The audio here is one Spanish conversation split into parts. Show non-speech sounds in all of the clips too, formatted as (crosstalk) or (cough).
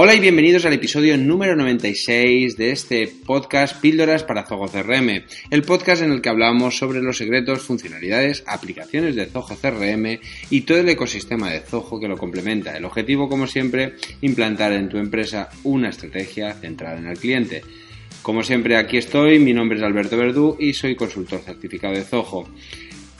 Hola y bienvenidos al episodio número 96 de este podcast Píldoras para Zoho CRM, el podcast en el que hablamos sobre los secretos, funcionalidades, aplicaciones de Zoho CRM y todo el ecosistema de Zoho que lo complementa. El objetivo, como siempre, implantar en tu empresa una estrategia centrada en el cliente. Como siempre, aquí estoy, mi nombre es Alberto Verdú y soy consultor certificado de Zoho.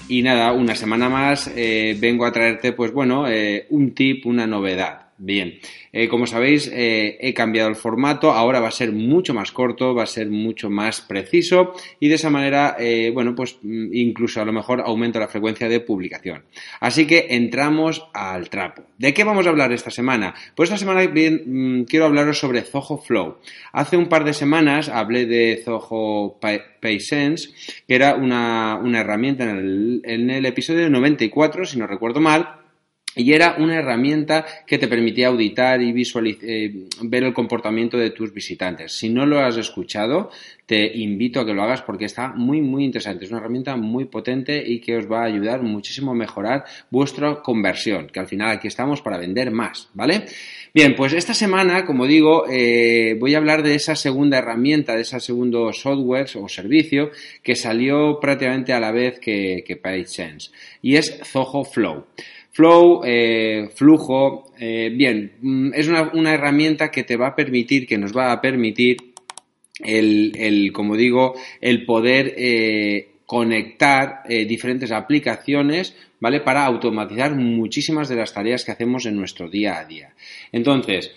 Y nada, una semana más eh, vengo a traerte, pues bueno, eh, un tip, una novedad. Bien, eh, como sabéis, eh, he cambiado el formato, ahora va a ser mucho más corto, va a ser mucho más preciso y de esa manera, eh, bueno, pues mm, incluso a lo mejor aumento la frecuencia de publicación. Así que entramos al trapo. ¿De qué vamos a hablar esta semana? Pues esta semana mm, quiero hablaros sobre Zoho Flow. Hace un par de semanas hablé de Zoho PaySense, que era una, herramienta en el, en el episodio 94, si no recuerdo mal, y era una herramienta que te permitía auditar y visualizar, eh, ver el comportamiento de tus visitantes. Si no lo has escuchado, te invito a que lo hagas porque está muy, muy interesante. Es una herramienta muy potente y que os va a ayudar muchísimo a mejorar vuestra conversión, que al final aquí estamos para vender más, ¿vale? Bien, pues esta semana, como digo, eh, voy a hablar de esa segunda herramienta, de ese segundo software o servicio que salió prácticamente a la vez que, que PageSense y es Zoho Flow. Flow, eh, flujo, eh, bien, mm, es una, herramienta que te va a permitir, que nos va a permitir el, como digo, el poder eh, conectar diferentes aplicaciones, ¿vale? Para automatizar muchísimas de las tareas que hacemos en nuestro día a día. Entonces,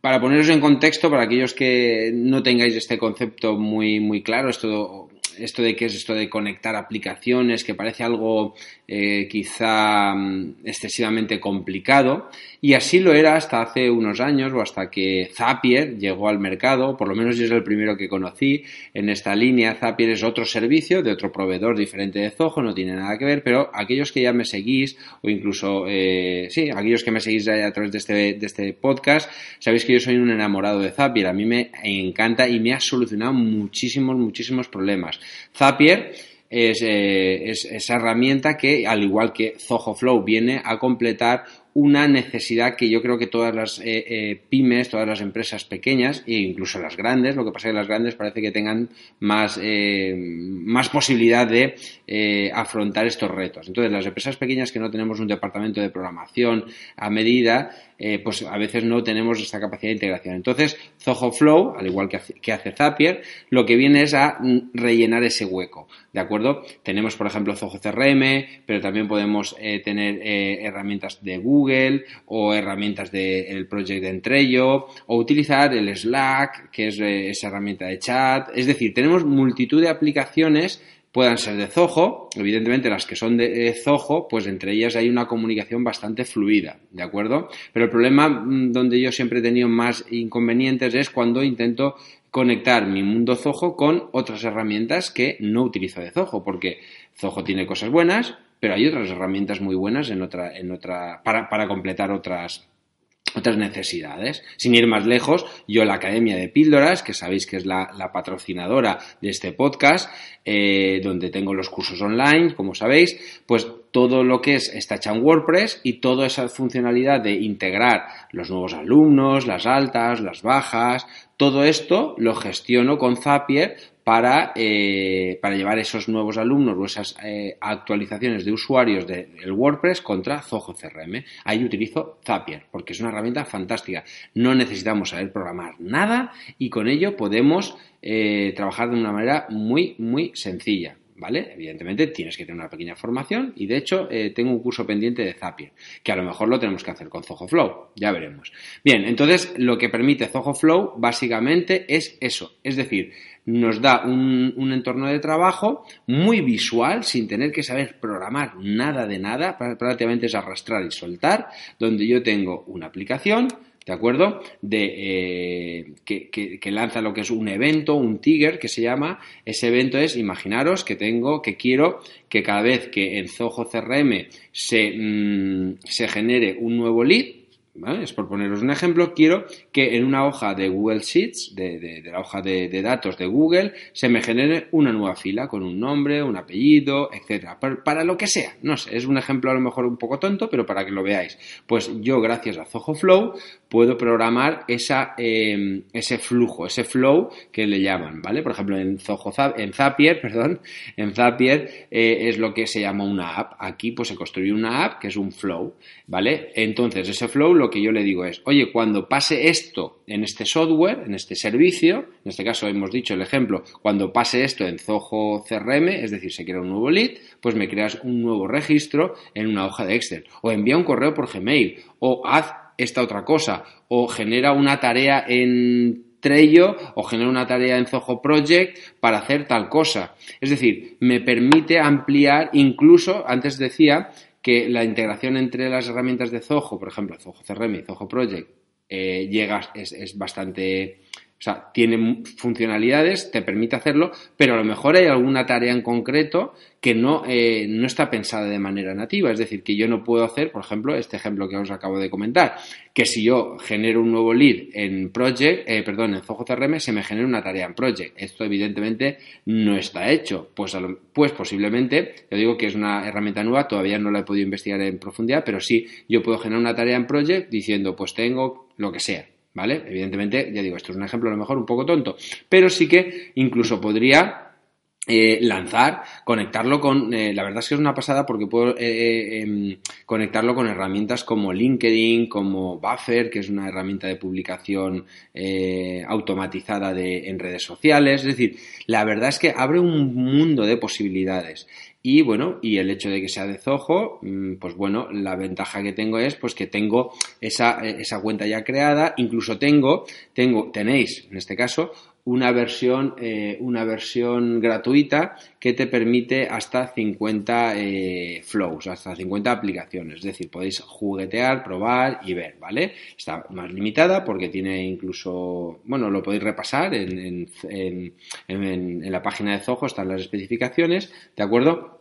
para poneros en contexto, para aquellos que no tengáis este concepto muy, muy claro, esto esto de qué es esto de conectar aplicaciones, que parece algo eh, quizá mm, excesivamente complicado, y así lo era hasta hace unos años o hasta que Zapier llegó al mercado, por lo menos yo es el primero que conocí en esta línea. Zapier es otro servicio de otro proveedor diferente de Zoho, no tiene nada que ver, pero aquellos que ya me seguís o incluso, eh, sí, aquellos que me seguís a través de este, de este podcast, sabéis que yo soy un enamorado de Zapier, a mí me encanta y me ha solucionado muchísimos, muchísimos problemas. Zapier es, eh, es, esa herramienta que, al igual que Zoho Flow, viene a completar una necesidad que yo creo que todas las eh, eh, pymes, todas las empresas pequeñas e incluso las grandes, lo que pasa es que las grandes parece que tengan más, eh, más posibilidad de afrontar estos retos. Entonces, las empresas pequeñas que no tenemos un departamento de programación a medida, pues a veces no tenemos esta capacidad de integración. Entonces, Zoho Flow, al igual que hace, que hace Zapier, lo que viene es a rellenar ese hueco. ¿De acuerdo? Tenemos, por ejemplo, Zoho CRM, pero también podemos tener herramientas de Google Google o herramientas del Project de Entrello o utilizar el Slack, que es eh, esa herramienta de chat. Es decir, tenemos multitud de aplicaciones puedan ser de Zoho, evidentemente las que son de eh, Zoho, pues entre ellas hay una comunicación bastante fluida, ¿de acuerdo? Pero el problema mm, donde yo siempre he tenido más inconvenientes es cuando intento conectar mi mundo Zoho con otras herramientas que no utilizo de Zoho, porque Zoho tiene cosas buenas, pero hay otras herramientas muy buenas en otra, en otra, para, para completar otras, otras necesidades. Sin ir más lejos, yo la Academia de Píldoras, que sabéis que es la, la patrocinadora de este podcast, eh, donde tengo los cursos online, como sabéis, pues todo lo que es está hecha en WordPress y toda esa funcionalidad de integrar los nuevos alumnos, las altas, las bajas, todo esto lo gestiono con Zapier para, eh, para llevar esos nuevos alumnos o esas eh, actualizaciones de usuarios del WordPress contra Zoho CRM. Ahí utilizo Zapier porque es una herramienta fantástica. No necesitamos saber programar nada y con ello podemos eh, trabajar de una manera muy, muy sencilla. ¿Vale? Evidentemente tienes que tener una pequeña formación y de hecho eh, tengo un curso pendiente de Zapier, que a lo mejor lo tenemos que hacer con Zoho Flow, ya veremos. Bien, entonces lo que permite Zoho Flow básicamente es eso, es decir, nos da un, un entorno de trabajo muy visual, sin tener que saber programar nada de nada, prácticamente es arrastrar y soltar, donde yo tengo una aplicación, ¿de acuerdo? De, eh, que, lanza lo que es un evento, un trigger que se llama. Ese evento es, imaginaros que tengo, que quiero que cada vez que en Zoho CRM se, mm, se genere un nuevo lead, es por poneros un ejemplo, quiero que en una hoja de Google Sheets, de, la hoja de, datos de Google, se me genere una nueva fila con un nombre, un apellido, etcétera, para, lo que sea. No sé, es un ejemplo a lo mejor un poco tonto, pero para que lo veáis. Pues yo, gracias a Zoho Flow, puedo programar esa, em, ese flujo, ese flow que le llaman, ¿vale? Por ejemplo, en Zoho, en Zapier, (laughs) perdón, en Zapier eh, es lo que se llama una app. Aquí pues se construye una app que es un flow, ¿vale? Entonces, ese flow lo que yo le digo es, oye, cuando pase esto en este software, en este servicio, en este caso hemos dicho el ejemplo, cuando pase esto en Zoho CRM, es decir, se crea un nuevo lead, pues me creas un nuevo registro en una hoja de Excel, o envía un correo por Gmail, o haz esta otra cosa, o genera una tarea en Trello o genera una tarea en Zoho Project para hacer tal cosa. Es decir, me permite ampliar, incluso, antes decía que la integración entre las herramientas de Zoho, por ejemplo, Zoho CRM y Zoho Project, eh, llega, es, es bastante o sea, tiene funcionalidades, te permite hacerlo, pero a lo mejor hay alguna tarea en concreto que no, eh, no está pensada de manera nativa. Es decir, que yo no puedo hacer, por ejemplo, este ejemplo que os acabo de comentar, que si yo genero un nuevo lead en Project, eh, perdón, en Zoho CRM, se me genera una tarea en Project. Esto evidentemente no está hecho. Pues, pues posiblemente, yo digo que es una herramienta nueva, todavía no la he podido investigar en profundidad, pero sí yo puedo generar una tarea en Project diciendo, pues tengo lo que sea ¿vale? Evidentemente, ya digo, esto es un ejemplo a lo mejor un poco tonto, pero sí que incluso podría eh, lanzar, conectarlo con, eh, la verdad es que es una pasada porque puedo eh, em, conectarlo con herramientas como LinkedIn, como Buffer, que es una herramienta de publicación automatizada de, en redes sociales, es decir, la verdad es que abre un mundo de posibilidades. Y bueno, y el hecho de que sea de Zoho, mm, pues bueno, la ventaja que tengo es pues que tengo esa, esa cuenta ya creada, incluso tengo, tengo, tenéis en este caso, una versión, eh, una versión gratuita que te permite hasta 50 eh, flows, hasta 50 aplicaciones. Es decir, podéis juguetear, probar y ver, ¿vale? Está más limitada porque tiene incluso, bueno, lo podéis repasar en, en, en la página de Zoho, están las especificaciones, ¿de acuerdo?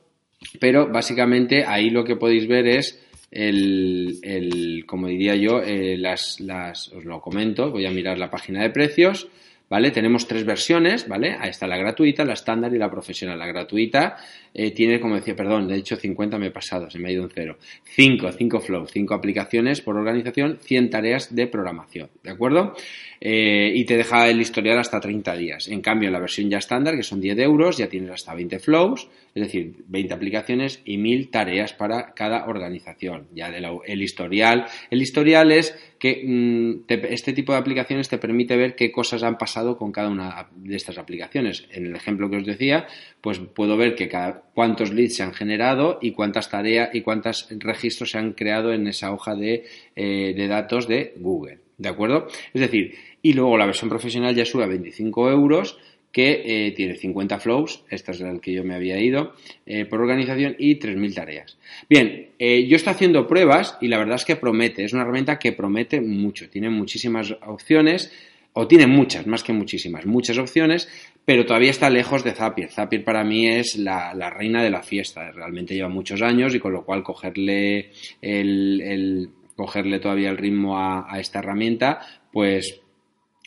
Pero básicamente ahí lo que podéis ver es el, el como diría yo, eh, las, las, os lo comento, voy a mirar la página de precios, ¿vale? Tenemos tres versiones, ¿vale? Ahí está la gratuita, la estándar y la profesional. La gratuita eh, tiene, como decía, perdón, de hecho 50 me he pasado, se me ha ido un cero. 5, 5 flow, 5 aplicaciones por organización, 100 tareas de programación, ¿de acuerdo? Eh, y te deja el historial hasta 30 días. En cambio, la versión ya estándar, que son 10 euros, ya tienes hasta 20 flows, es decir, 20 aplicaciones y 1000 tareas para cada organización. Ya del el historial. El historial es que mm, este tipo de aplicaciones te permite ver qué cosas han pasado con cada una de estas aplicaciones. En el ejemplo que os decía, pues puedo ver que cada, cuántos leads se han generado y cuántas tareas y cuántos registros se han creado en esa hoja de, eh, de datos de Google. ¿De acuerdo? Es decir, y luego la versión profesional ya sube a 25 euros que eh, tiene 50 flows, esta es la que yo me había ido, eh, por organización y 3.000 tareas. Bien, eh, yo estoy haciendo pruebas y la verdad es que promete, es una herramienta que promete mucho, tiene muchísimas opciones, o tiene muchas, más que muchísimas, muchas opciones, pero todavía está lejos de Zapier. Zapier para mí es la, reina de la fiesta, realmente lleva muchos años y con lo cual cogerle el, cogerle todavía el ritmo a esta herramienta, pues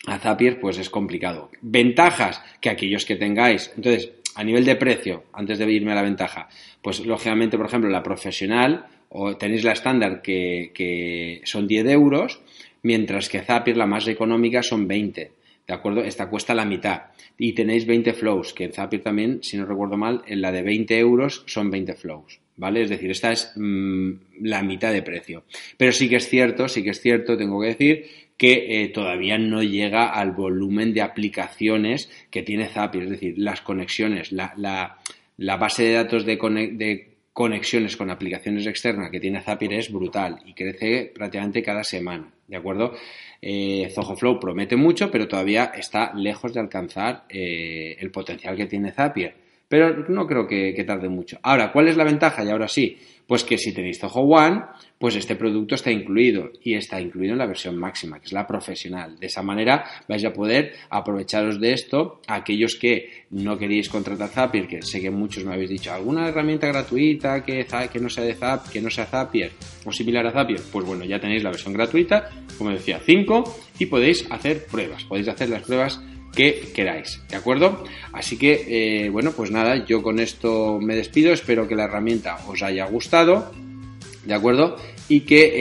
a Zapier pues es complicado. Ventajas que aquellos que tengáis. Entonces, a nivel de precio, antes de irme a la ventaja, pues lógicamente, por ejemplo, la profesional o tenéis la estándar que, que son 10 euros, mientras que Zapier la más económica son 20. ¿De acuerdo? Esta cuesta la mitad. Y tenéis 20 flows, que en Zapier también, si no recuerdo mal, en la de 20 euros son 20 flows. ¿Vale? Es decir, esta es mm, la mitad de precio. Pero sí que es cierto, sí que es cierto, tengo que decir, que eh, todavía no llega al volumen de aplicaciones que tiene Zapier, es decir, las conexiones, la, la, base de datos de, de, conexiones con aplicaciones externas que tiene Zapier es brutal y crece prácticamente cada semana, ¿de acuerdo? Eh, promete mucho, pero todavía está lejos de alcanzar eh, el potencial que tiene Zapier. Pero no creo que, tarde mucho. Ahora, ¿cuál es la ventaja? Y ahora sí, pues que si tenéis Zoho One, pues este producto está incluido y está incluido en la versión máxima, que es la profesional. De esa manera vais a poder aprovecharos de esto. Aquellos que no queréis contratar Zapier, que sé que muchos me habéis dicho, ¿alguna herramienta gratuita que, que no sea de Zap, que no sea Zapier o similar a Zapier? Pues bueno, ya tenéis la versión gratuita, como decía, 5 y podéis hacer pruebas. Podéis hacer las pruebas que queráis, ¿de acuerdo? Así que, eh, bueno, pues nada, yo con esto me despido, espero que la herramienta os haya gustado, ¿de acuerdo? Y que,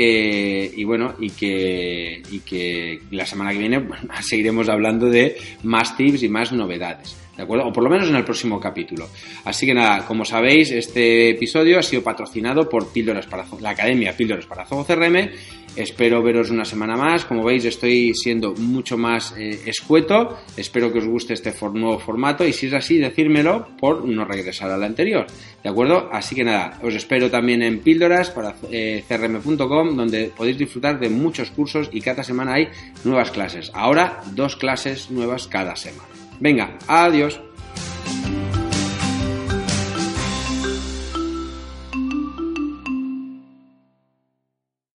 eh, y bueno, y que, y que la semana que viene (laughs) seguiremos hablando de más tips y más novedades. ¿De acuerdo? O por lo menos en el próximo capítulo. Así que nada, como sabéis, este episodio ha sido patrocinado por Píldoras para la Academia Píldoras para Zoho CRM Espero veros una semana más. Como veis, estoy siendo mucho más eh, escueto. Espero que os guste este nuevo formato y si es así, decírmelo por no regresar al anterior. ¿De acuerdo? Así que nada, os espero también en píldoras para eh, crm.com donde podéis disfrutar de muchos cursos y cada semana hay nuevas clases. Ahora, dos clases nuevas cada semana. Venga, adiós.